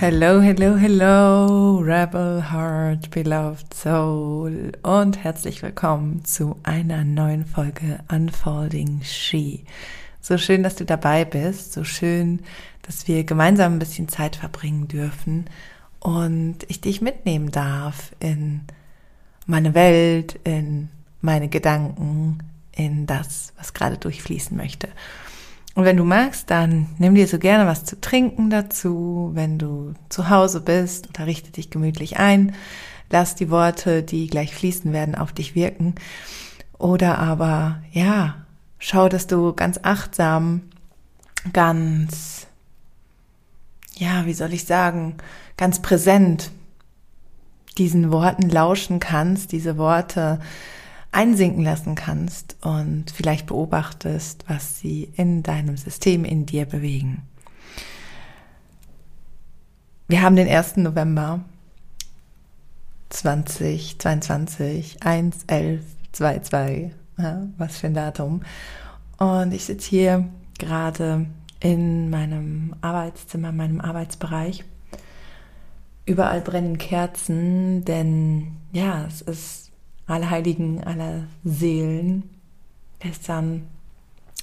Hello, hello, hello, Rebel Heart, Beloved Soul und herzlich willkommen zu einer neuen Folge Unfolding She. So schön, dass du dabei bist, so schön, dass wir gemeinsam ein bisschen Zeit verbringen dürfen und ich dich mitnehmen darf in meine Welt, in meine Gedanken, in das, was gerade durchfließen möchte. Und wenn du magst, dann nimm dir so gerne was zu trinken dazu. Wenn du zu Hause bist, unterrichte dich gemütlich ein. Lass die Worte, die gleich fließen werden, auf dich wirken. Oder aber, ja, schau, dass du ganz achtsam, ganz, ja, wie soll ich sagen, ganz präsent diesen Worten lauschen kannst, diese Worte einsinken lassen kannst und vielleicht beobachtest, was sie in deinem System in dir bewegen. Wir haben den 1. November 2022, 1, 11, 2, 2, ja, was für ein Datum. Und ich sitze hier gerade in meinem Arbeitszimmer, meinem Arbeitsbereich. Überall brennen Kerzen, denn ja, es ist Allerheiligen aller Seelen. Gestern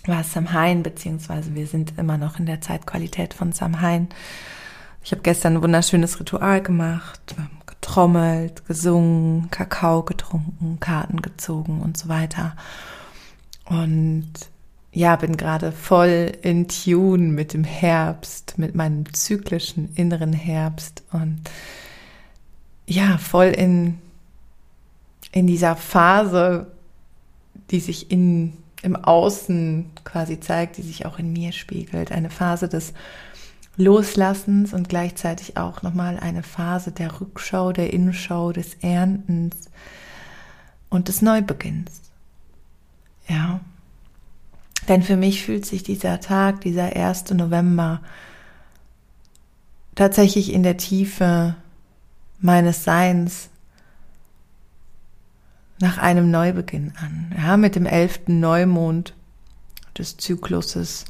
war es Samhain, beziehungsweise wir sind immer noch in der Zeitqualität von Samhain. Ich habe gestern ein wunderschönes Ritual gemacht, getrommelt, gesungen, Kakao getrunken, Karten gezogen und so weiter. Und ja, bin gerade voll in Tune mit dem Herbst, mit meinem zyklischen inneren Herbst und ja, voll in in dieser Phase, die sich in, im Außen quasi zeigt, die sich auch in mir spiegelt. Eine Phase des Loslassens und gleichzeitig auch nochmal eine Phase der Rückschau, der Innenschau, des Erntens und des Neubeginns. Ja. Denn für mich fühlt sich dieser Tag, dieser 1. November tatsächlich in der Tiefe meines Seins nach einem Neubeginn an. Ja, mit dem elften Neumond des Zykluses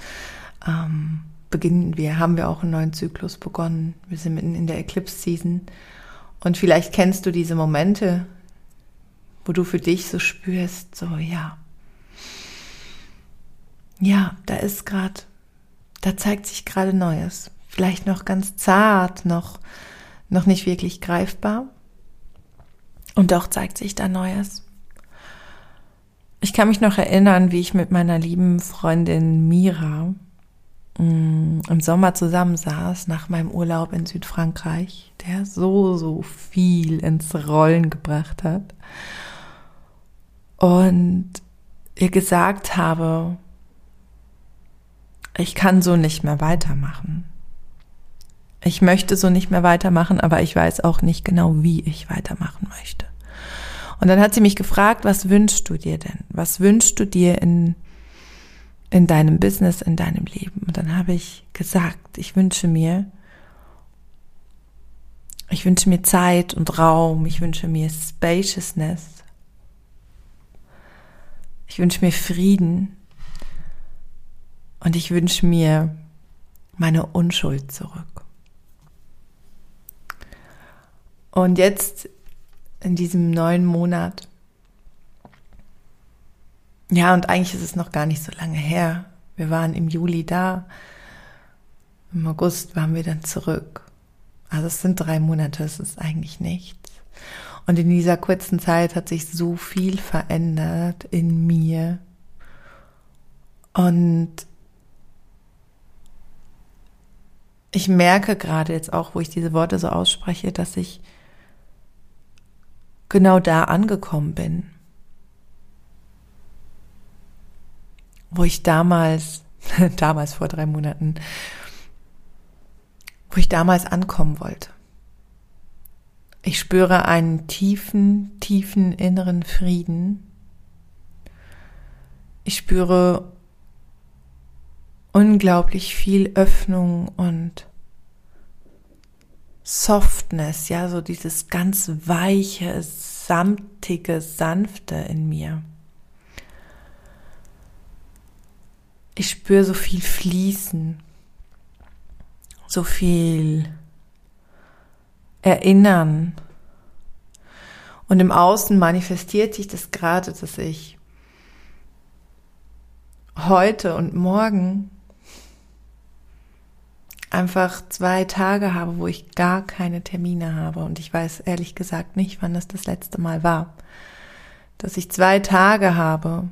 ähm, beginnen wir, haben wir auch einen neuen Zyklus begonnen. Wir sind mitten in der Eclipse Season. Und vielleicht kennst du diese Momente, wo du für dich so spürst, so ja, ja, da ist gerade, da zeigt sich gerade Neues. Vielleicht noch ganz zart, noch, noch nicht wirklich greifbar. Und doch zeigt sich da Neues. Ich kann mich noch erinnern, wie ich mit meiner lieben Freundin Mira mm, im Sommer zusammensaß nach meinem Urlaub in Südfrankreich, der so, so viel ins Rollen gebracht hat. Und ihr gesagt habe, ich kann so nicht mehr weitermachen. Ich möchte so nicht mehr weitermachen, aber ich weiß auch nicht genau, wie ich weitermachen möchte. Und dann hat sie mich gefragt, was wünschst du dir denn? Was wünschst du dir in, in deinem Business, in deinem Leben? Und dann habe ich gesagt, ich wünsche mir, ich wünsche mir Zeit und Raum, ich wünsche mir Spaciousness, ich wünsche mir Frieden und ich wünsche mir meine Unschuld zurück. Und jetzt in diesem neuen Monat, ja, und eigentlich ist es noch gar nicht so lange her. Wir waren im Juli da. Im August waren wir dann zurück. Also es sind drei Monate, es ist eigentlich nichts. Und in dieser kurzen Zeit hat sich so viel verändert in mir. Und ich merke gerade jetzt auch, wo ich diese Worte so ausspreche, dass ich genau da angekommen bin, wo ich damals, damals vor drei Monaten, wo ich damals ankommen wollte. Ich spüre einen tiefen, tiefen inneren Frieden. Ich spüre unglaublich viel Öffnung und Softness, ja, so dieses ganz weiche, samtige, sanfte in mir. Ich spüre so viel Fließen, so viel erinnern. Und im Außen manifestiert sich das gerade, dass ich heute und morgen einfach zwei Tage habe, wo ich gar keine Termine habe. Und ich weiß ehrlich gesagt nicht, wann das das letzte Mal war. Dass ich zwei Tage habe,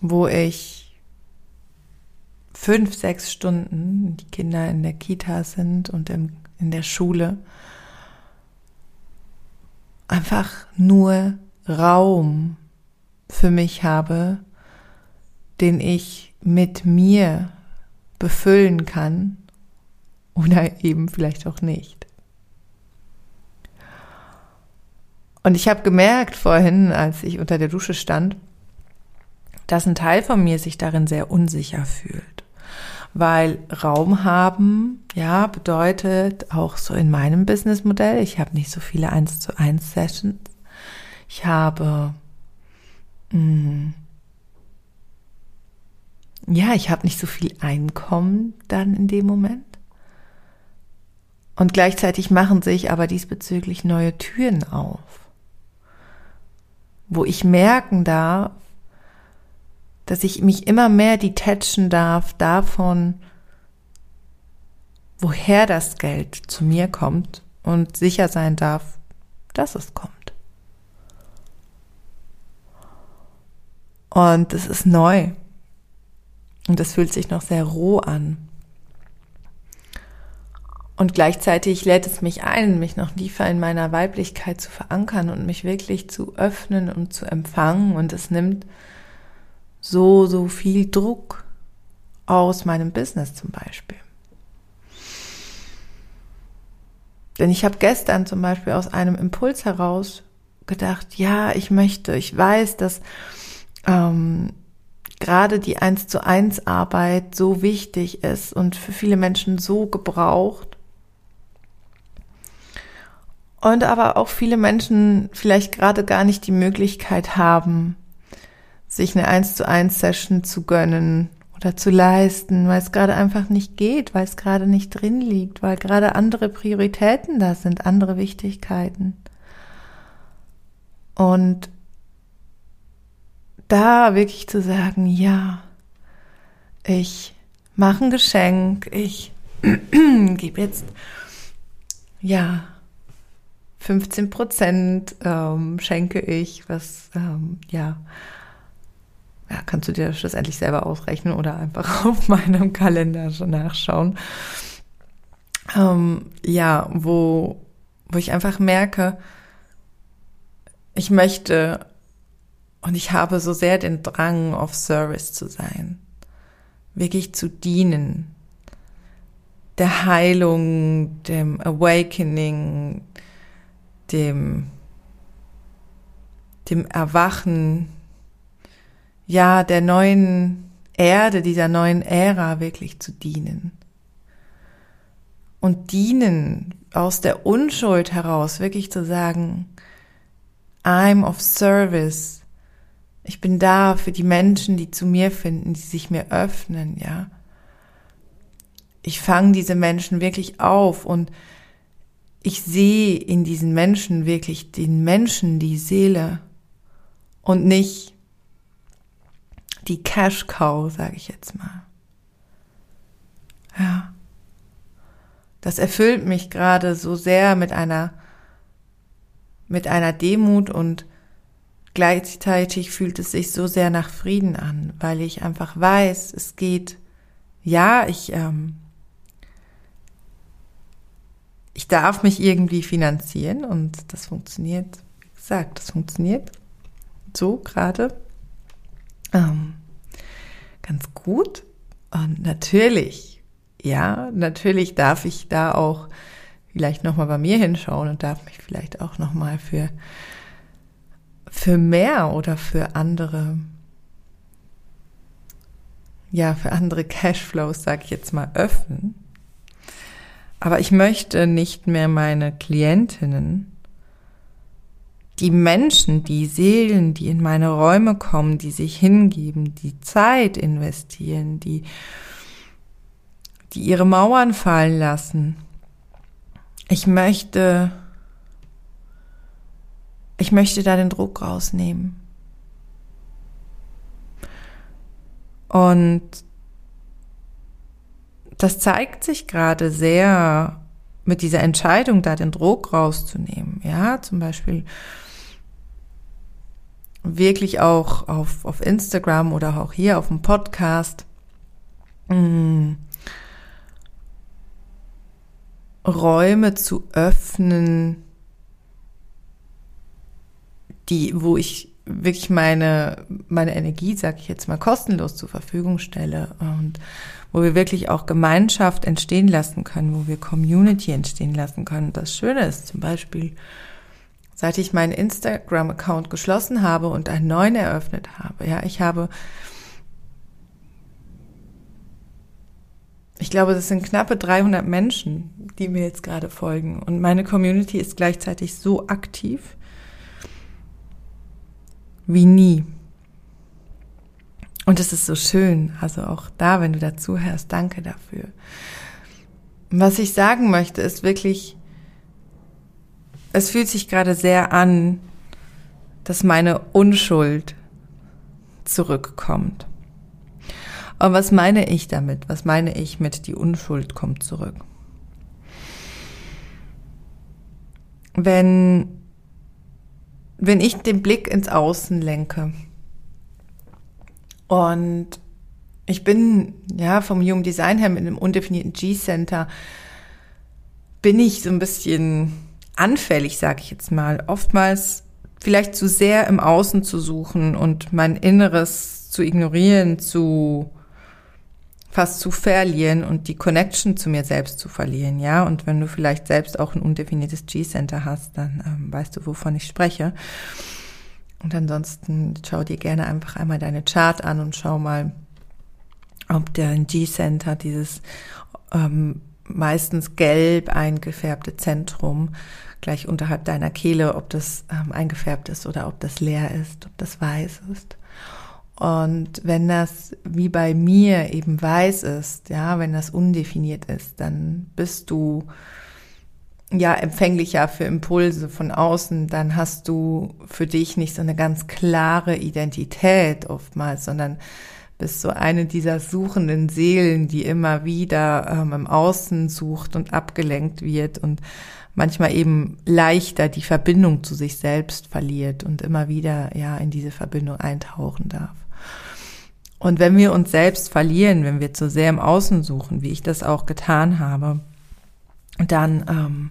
wo ich fünf, sechs Stunden, die Kinder in der Kita sind und im, in der Schule, einfach nur Raum für mich habe, den ich mit mir befüllen kann oder eben vielleicht auch nicht. Und ich habe gemerkt vorhin, als ich unter der Dusche stand, dass ein Teil von mir sich darin sehr unsicher fühlt. Weil Raum haben, ja, bedeutet auch so in meinem Businessmodell, ich habe nicht so viele 1 zu 1 Sessions. Ich habe mh, hm, ja, ich habe nicht so viel Einkommen dann in dem Moment. Und gleichzeitig machen sich aber diesbezüglich neue Türen auf, wo ich merken darf, dass ich mich immer mehr detachen darf davon, woher das Geld zu mir kommt und sicher sein darf, dass es kommt. Und es ist neu. Und das fühlt sich noch sehr roh an. Und gleichzeitig lädt es mich ein, mich noch tiefer in meiner Weiblichkeit zu verankern und mich wirklich zu öffnen und zu empfangen. Und es nimmt so, so viel Druck aus meinem Business zum Beispiel. Denn ich habe gestern zum Beispiel aus einem Impuls heraus gedacht, ja, ich möchte, ich weiß, dass ähm, gerade die eins zu eins Arbeit so wichtig ist und für viele Menschen so gebraucht. Und aber auch viele Menschen vielleicht gerade gar nicht die Möglichkeit haben, sich eine eins zu eins Session zu gönnen oder zu leisten, weil es gerade einfach nicht geht, weil es gerade nicht drin liegt, weil gerade andere Prioritäten da sind, andere Wichtigkeiten. Und da wirklich zu sagen, ja, ich mache ein Geschenk, ich gebe jetzt, ja, 15 Prozent ähm, schenke ich, was, ähm, ja, ja, kannst du dir schlussendlich selber ausrechnen oder einfach auf meinem Kalender schon nachschauen. Ähm, ja, wo, wo ich einfach merke, ich möchte und ich habe so sehr den Drang, auf Service zu sein, wirklich zu dienen, der Heilung, dem Awakening, dem, dem Erwachen, ja, der neuen Erde, dieser neuen Ära wirklich zu dienen. Und dienen aus der Unschuld heraus, wirklich zu sagen, I'm of service ich bin da für die Menschen, die zu mir finden, die sich mir öffnen, ja. Ich fange diese Menschen wirklich auf und ich sehe in diesen Menschen wirklich den Menschen, die Seele und nicht die Cash Cow, sage ich jetzt mal. Ja. Das erfüllt mich gerade so sehr mit einer mit einer Demut und Gleichzeitig fühlt es sich so sehr nach Frieden an, weil ich einfach weiß, es geht, ja, ich, ähm, ich darf mich irgendwie finanzieren und das funktioniert, wie gesagt, das funktioniert so gerade ähm, ganz gut. Und natürlich, ja, natürlich darf ich da auch vielleicht nochmal bei mir hinschauen und darf mich vielleicht auch nochmal für für mehr oder für andere, ja, für andere Cashflows, sage ich jetzt mal, öffnen. Aber ich möchte nicht mehr meine Klientinnen, die Menschen, die Seelen, die in meine Räume kommen, die sich hingeben, die Zeit investieren, die, die ihre Mauern fallen lassen, ich möchte, ich möchte da den Druck rausnehmen. Und das zeigt sich gerade sehr mit dieser Entscheidung, da den Druck rauszunehmen. Ja, zum Beispiel wirklich auch auf, auf Instagram oder auch hier auf dem Podcast. Mh, mm, Räume zu öffnen, die, wo ich wirklich meine, meine Energie, sag ich jetzt mal, kostenlos zur Verfügung stelle und wo wir wirklich auch Gemeinschaft entstehen lassen können, wo wir Community entstehen lassen können. Das Schöne ist zum Beispiel, seit ich meinen Instagram-Account geschlossen habe und einen neuen eröffnet habe, ja, ich habe ich glaube, das sind knappe 300 Menschen, die mir jetzt gerade folgen. Und meine Community ist gleichzeitig so aktiv wie nie. Und es ist so schön. Also auch da, wenn du dazu hörst, danke dafür. Was ich sagen möchte, ist wirklich, es fühlt sich gerade sehr an, dass meine Unschuld zurückkommt. Und was meine ich damit? Was meine ich mit die Unschuld kommt zurück? Wenn, wenn ich den Blick ins Außen lenke. Und ich bin ja vom Human Design her mit einem undefinierten G-Center bin ich so ein bisschen anfällig, sage ich jetzt mal, oftmals vielleicht zu sehr im Außen zu suchen und mein Inneres zu ignorieren, zu fast zu verlieren und die Connection zu mir selbst zu verlieren, ja. Und wenn du vielleicht selbst auch ein undefiniertes G-Center hast, dann ähm, weißt du, wovon ich spreche. Und ansonsten schau dir gerne einfach einmal deine Chart an und schau mal, ob der G-Center, dieses ähm, meistens gelb eingefärbte Zentrum gleich unterhalb deiner Kehle, ob das ähm, eingefärbt ist oder ob das leer ist, ob das weiß ist. Und wenn das wie bei mir eben weiß ist, ja, wenn das undefiniert ist, dann bist du ja empfänglicher für Impulse von außen, dann hast du für dich nicht so eine ganz klare Identität oftmals, sondern bist so eine dieser suchenden Seelen, die immer wieder ähm, im Außen sucht und abgelenkt wird und manchmal eben leichter die Verbindung zu sich selbst verliert und immer wieder ja in diese Verbindung eintauchen darf. Und wenn wir uns selbst verlieren, wenn wir zu sehr im Außen suchen, wie ich das auch getan habe, dann ähm,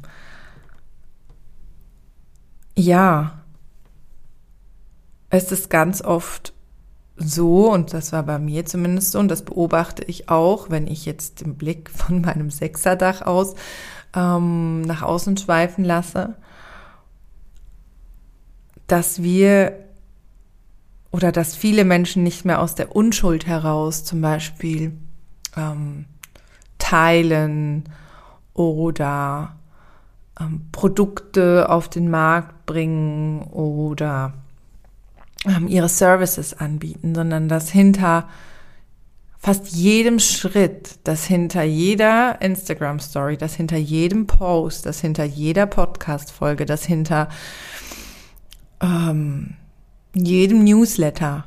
ja, es ist ganz oft so, und das war bei mir zumindest so, und das beobachte ich auch, wenn ich jetzt den Blick von meinem Sechserdach aus ähm, nach außen schweifen lasse, dass wir oder dass viele Menschen nicht mehr aus der Unschuld heraus zum Beispiel ähm, teilen oder ähm, Produkte auf den Markt bringen oder ähm, ihre Services anbieten, sondern dass hinter fast jedem Schritt, dass hinter jeder Instagram Story, dass hinter jedem Post, dass hinter jeder Podcast Folge, dass hinter ähm, in jedem Newsletter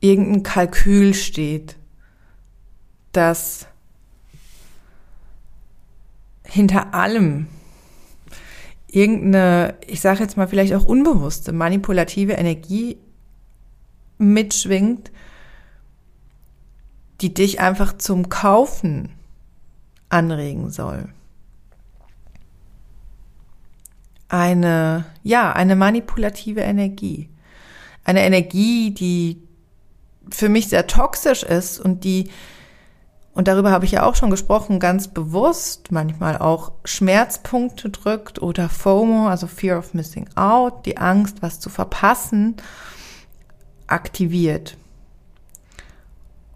irgendein Kalkül steht, dass hinter allem irgendeine, ich sage jetzt mal vielleicht auch unbewusste, manipulative Energie mitschwingt, die dich einfach zum Kaufen anregen soll. Eine, ja, eine manipulative Energie. Eine Energie, die für mich sehr toxisch ist und die, und darüber habe ich ja auch schon gesprochen, ganz bewusst manchmal auch Schmerzpunkte drückt oder FOMO, also Fear of Missing Out, die Angst, was zu verpassen, aktiviert.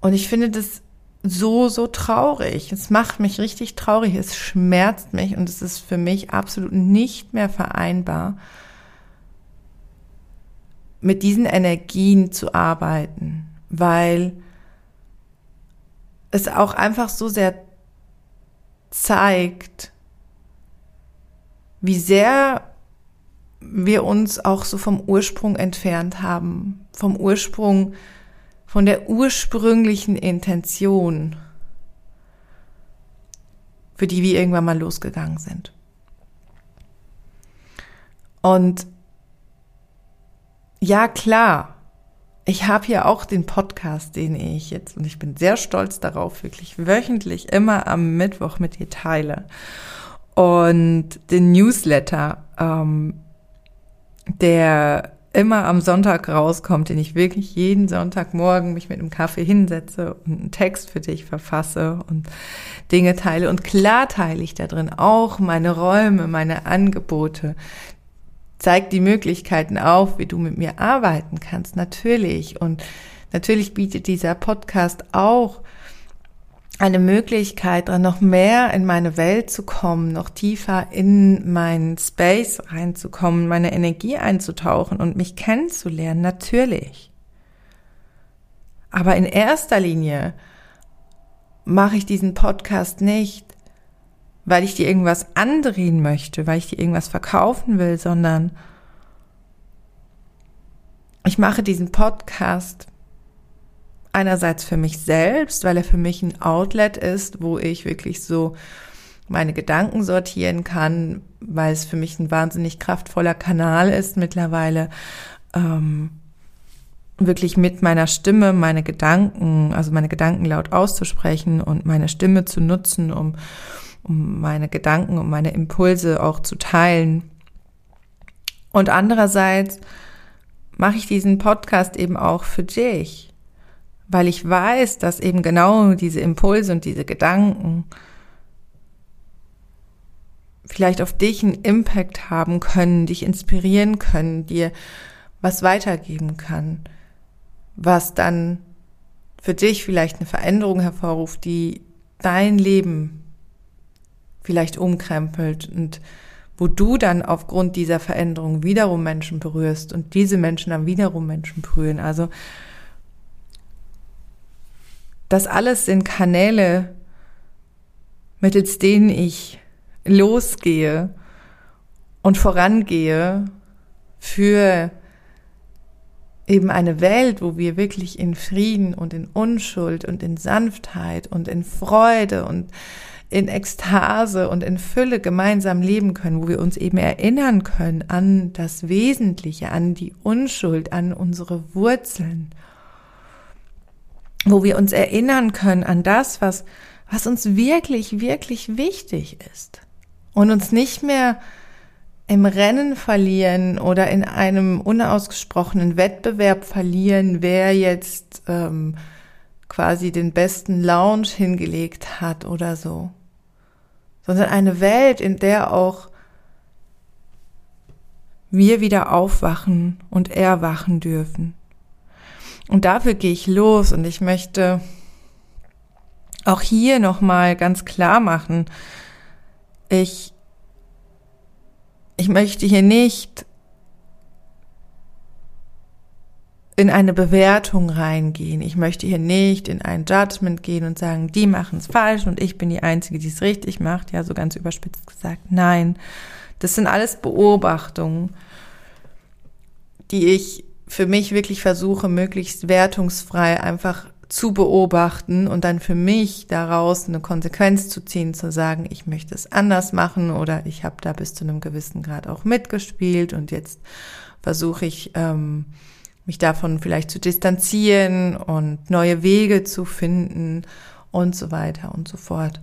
Und ich finde das so, so traurig. Es macht mich richtig traurig. Es schmerzt mich und es ist für mich absolut nicht mehr vereinbar, mit diesen Energien zu arbeiten, weil es auch einfach so sehr zeigt, wie sehr wir uns auch so vom Ursprung entfernt haben, vom Ursprung, von der ursprünglichen Intention, für die wir irgendwann mal losgegangen sind. Und ja, klar, ich habe hier auch den Podcast, den ich jetzt, und ich bin sehr stolz darauf, wirklich wöchentlich immer am Mittwoch mit dir teile. Und den Newsletter, ähm, der immer am Sonntag rauskommt, den ich wirklich jeden Sonntagmorgen mich mit einem Kaffee hinsetze und einen Text für dich verfasse und Dinge teile. Und klar teile ich da drin auch meine Räume, meine Angebote, zeigt die Möglichkeiten auf, wie du mit mir arbeiten kannst, natürlich. Und natürlich bietet dieser Podcast auch eine Möglichkeit, noch mehr in meine Welt zu kommen, noch tiefer in meinen Space reinzukommen, meine Energie einzutauchen und mich kennenzulernen, natürlich. Aber in erster Linie mache ich diesen Podcast nicht, weil ich dir irgendwas andrehen möchte, weil ich dir irgendwas verkaufen will, sondern ich mache diesen Podcast einerseits für mich selbst, weil er für mich ein Outlet ist, wo ich wirklich so meine Gedanken sortieren kann, weil es für mich ein wahnsinnig kraftvoller Kanal ist mittlerweile, ähm, wirklich mit meiner Stimme meine Gedanken, also meine Gedanken laut auszusprechen und meine Stimme zu nutzen, um um meine Gedanken und meine Impulse auch zu teilen. Und andererseits mache ich diesen Podcast eben auch für dich, weil ich weiß, dass eben genau diese Impulse und diese Gedanken vielleicht auf dich einen Impact haben können, dich inspirieren können, dir was weitergeben kann, was dann für dich vielleicht eine Veränderung hervorruft, die dein Leben vielleicht umkrempelt und wo du dann aufgrund dieser Veränderung wiederum Menschen berührst und diese Menschen dann wiederum Menschen berühren. Also das alles sind Kanäle, mittels denen ich losgehe und vorangehe für eben eine Welt, wo wir wirklich in Frieden und in Unschuld und in Sanftheit und in Freude und in Ekstase und in Fülle gemeinsam leben können, wo wir uns eben erinnern können an das Wesentliche, an die Unschuld, an unsere Wurzeln, wo wir uns erinnern können an das, was, was uns wirklich, wirklich wichtig ist und uns nicht mehr im Rennen verlieren oder in einem unausgesprochenen Wettbewerb verlieren, wer jetzt ähm, quasi den besten Lounge hingelegt hat oder so sondern eine Welt, in der auch wir wieder aufwachen und erwachen dürfen. Und dafür gehe ich los und ich möchte auch hier nochmal ganz klar machen, ich, ich möchte hier nicht in eine Bewertung reingehen. Ich möchte hier nicht in ein Judgment gehen und sagen, die machen es falsch und ich bin die Einzige, die es richtig macht. Ja, so ganz überspitzt gesagt. Nein, das sind alles Beobachtungen, die ich für mich wirklich versuche, möglichst wertungsfrei einfach zu beobachten und dann für mich daraus eine Konsequenz zu ziehen, zu sagen, ich möchte es anders machen oder ich habe da bis zu einem gewissen Grad auch mitgespielt und jetzt versuche ich ähm, mich davon vielleicht zu distanzieren und neue Wege zu finden und so weiter und so fort.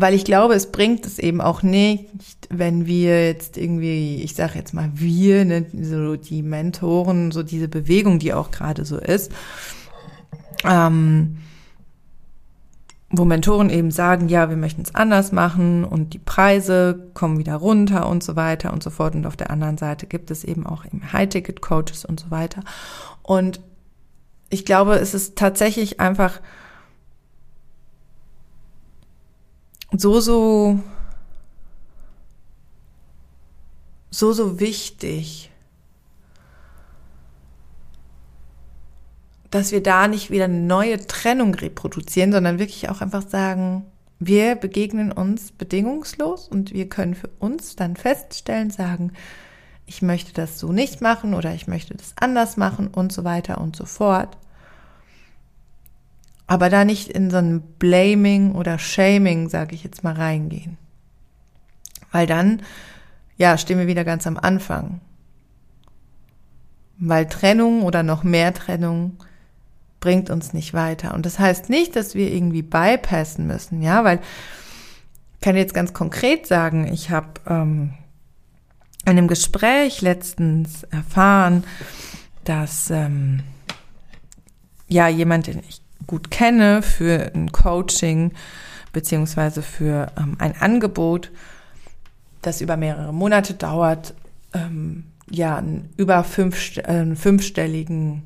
Weil ich glaube, es bringt es eben auch nicht, wenn wir jetzt irgendwie, ich sage jetzt mal wir, ne, so die Mentoren, so diese Bewegung, die auch gerade so ist, ähm, wo Mentoren eben sagen, ja, wir möchten es anders machen und die Preise kommen wieder runter und so weiter und so fort. Und auf der anderen Seite gibt es eben auch High-Ticket-Coaches und so weiter. Und ich glaube, es ist tatsächlich einfach so, so, so, so wichtig, dass wir da nicht wieder eine neue Trennung reproduzieren, sondern wirklich auch einfach sagen, wir begegnen uns bedingungslos und wir können für uns dann feststellen, sagen, ich möchte das so nicht machen oder ich möchte das anders machen und so weiter und so fort. Aber da nicht in so ein Blaming oder Shaming, sage ich jetzt mal, reingehen. Weil dann, ja, stehen wir wieder ganz am Anfang. Weil Trennung oder noch mehr Trennung bringt uns nicht weiter. Und das heißt nicht, dass wir irgendwie bypassen müssen, ja, weil ich kann jetzt ganz konkret sagen, ich habe ähm, in einem Gespräch letztens erfahren, dass ähm, ja jemand, den ich gut kenne, für ein Coaching beziehungsweise für ähm, ein Angebot, das über mehrere Monate dauert, ähm, ja, einen über fünf, äh, fünfstelligen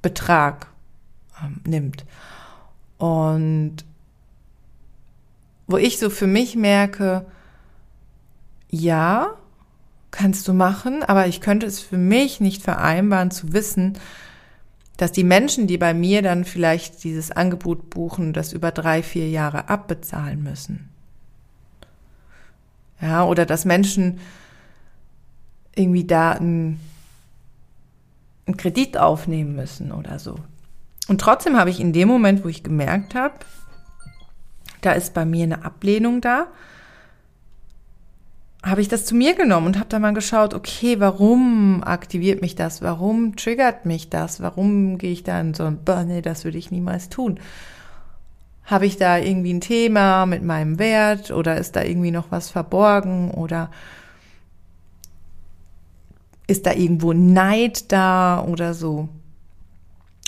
Betrag ähm, nimmt. Und wo ich so für mich merke, ja, kannst du machen, aber ich könnte es für mich nicht vereinbaren zu wissen, dass die Menschen, die bei mir dann vielleicht dieses Angebot buchen, das über drei, vier Jahre abbezahlen müssen. Ja, oder dass Menschen irgendwie da einen, einen Kredit aufnehmen müssen oder so. Und trotzdem habe ich in dem Moment, wo ich gemerkt habe, da ist bei mir eine Ablehnung da, habe ich das zu mir genommen und habe da mal geschaut, okay, warum aktiviert mich das? Warum triggert mich das? Warum gehe ich da in so ein, nee, das würde ich niemals tun? Habe ich da irgendwie ein Thema mit meinem Wert oder ist da irgendwie noch was verborgen oder ist da irgendwo Neid da oder so?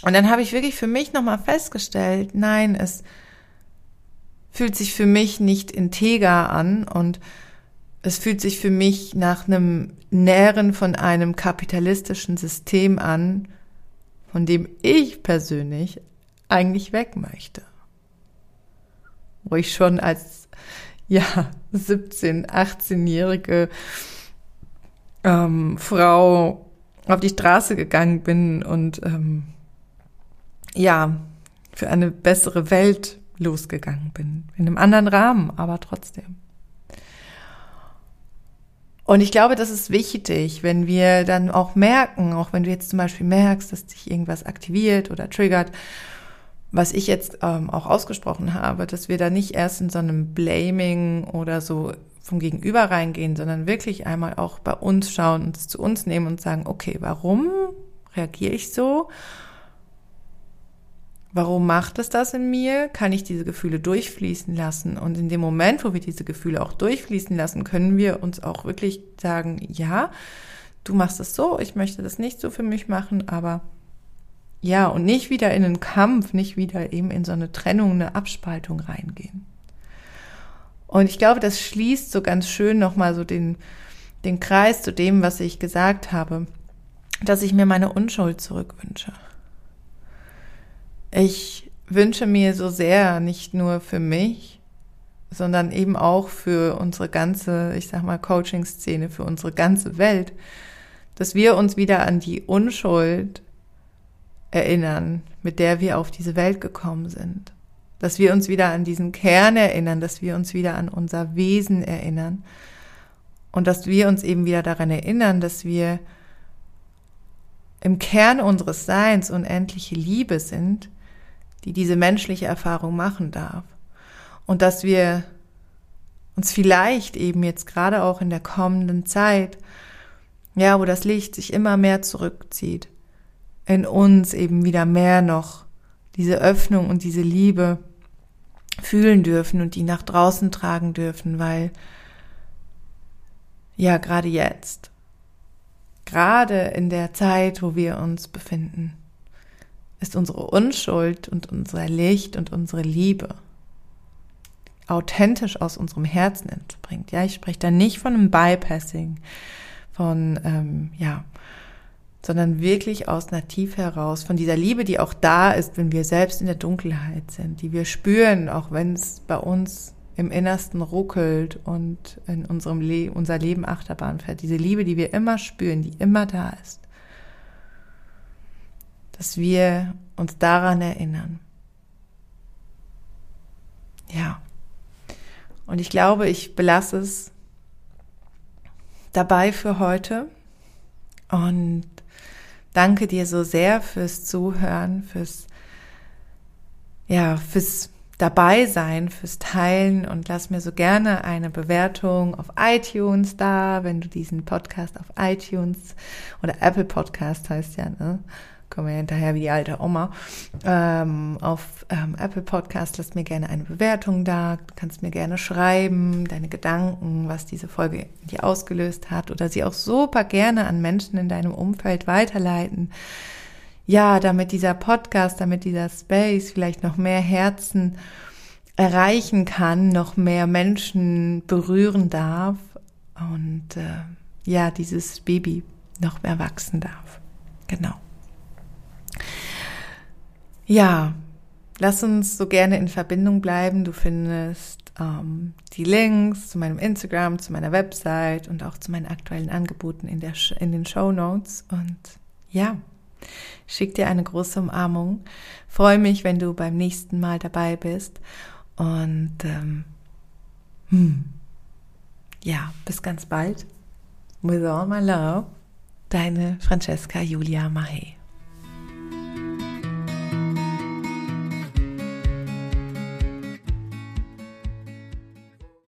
Und dann habe ich wirklich für mich nochmal festgestellt, nein, es fühlt sich für mich nicht integer an und es fühlt sich für mich nach einem Nähren von einem kapitalistischen System an, von dem ich persönlich eigentlich weg möchte. Wo ich schon als, ja, 17, 18-jährige ähm, Frau auf die Straße gegangen bin und ähm, ja, für eine bessere Welt losgegangen bin. In einem anderen Rahmen, aber trotzdem. Und ich glaube, das ist wichtig, wenn wir dann auch merken, auch wenn du jetzt zum Beispiel merkst, dass dich irgendwas aktiviert oder triggert, was ich jetzt ähm, auch ausgesprochen habe, dass wir da nicht erst in so einem Blaming oder so vom Gegenüber reingehen, sondern wirklich einmal auch bei uns schauen und es zu uns nehmen und sagen, okay, warum reagiere ich so? Warum macht es das in mir? Kann ich diese Gefühle durchfließen lassen? Und in dem Moment, wo wir diese Gefühle auch durchfließen lassen, können wir uns auch wirklich sagen, ja, du machst es so, ich möchte das nicht so für mich machen, aber ja, und nicht wieder in einen Kampf, nicht wieder eben in so eine Trennung, eine Abspaltung reingehen. Und ich glaube, das schließt so ganz schön nochmal so den, den Kreis zu dem, was ich gesagt habe, dass ich mir meine Unschuld zurückwünsche. Ich wünsche mir so sehr, nicht nur für mich, sondern eben auch für unsere ganze, ich sag mal, Coaching-Szene, für unsere ganze Welt, dass wir uns wieder an die Unschuld erinnern, mit der wir auf diese Welt gekommen sind. Dass wir uns wieder an diesen Kern erinnern, dass wir uns wieder an unser Wesen erinnern und dass wir uns eben wieder daran erinnern, dass wir im Kern unseres Seins unendliche Liebe sind, die diese menschliche Erfahrung machen darf. Und dass wir uns vielleicht eben jetzt gerade auch in der kommenden Zeit, ja, wo das Licht sich immer mehr zurückzieht, in uns eben wieder mehr noch diese Öffnung und diese Liebe fühlen dürfen und die nach draußen tragen dürfen, weil ja, gerade jetzt, gerade in der Zeit, wo wir uns befinden, ist unsere Unschuld und unser Licht und unsere Liebe authentisch aus unserem Herzen entspringt. Ja, ich spreche da nicht von einem Bypassing, von ähm, ja, sondern wirklich aus nativ heraus, von dieser Liebe, die auch da ist, wenn wir selbst in der Dunkelheit sind, die wir spüren, auch wenn es bei uns im Innersten ruckelt und in unserem Le unser Leben Achterbahn fährt. Diese Liebe, die wir immer spüren, die immer da ist dass wir uns daran erinnern. Ja. Und ich glaube, ich belasse es dabei für heute und danke dir so sehr fürs Zuhören, fürs, ja, fürs dabei sein, fürs Teilen und lass mir so gerne eine Bewertung auf iTunes da, wenn du diesen Podcast auf iTunes oder Apple Podcast heißt ja, ne? Kommen wir hinterher wie die alte Oma. Ähm, auf ähm, Apple Podcast lass mir gerne eine Bewertung da. Kannst mir gerne schreiben, deine Gedanken, was diese Folge dir ausgelöst hat oder sie auch super gerne an Menschen in deinem Umfeld weiterleiten ja, damit dieser Podcast, damit dieser Space vielleicht noch mehr Herzen erreichen kann, noch mehr Menschen berühren darf und äh, ja, dieses Baby noch mehr wachsen darf. Genau. Ja, lass uns so gerne in Verbindung bleiben. Du findest ähm, die Links zu meinem Instagram, zu meiner Website und auch zu meinen aktuellen Angeboten in, der, in den Show Notes. Und ja, Schick dir eine große Umarmung. Freue mich, wenn du beim nächsten Mal dabei bist. Und ähm, hm, ja, bis ganz bald. With all my love, deine Francesca Julia Mahe.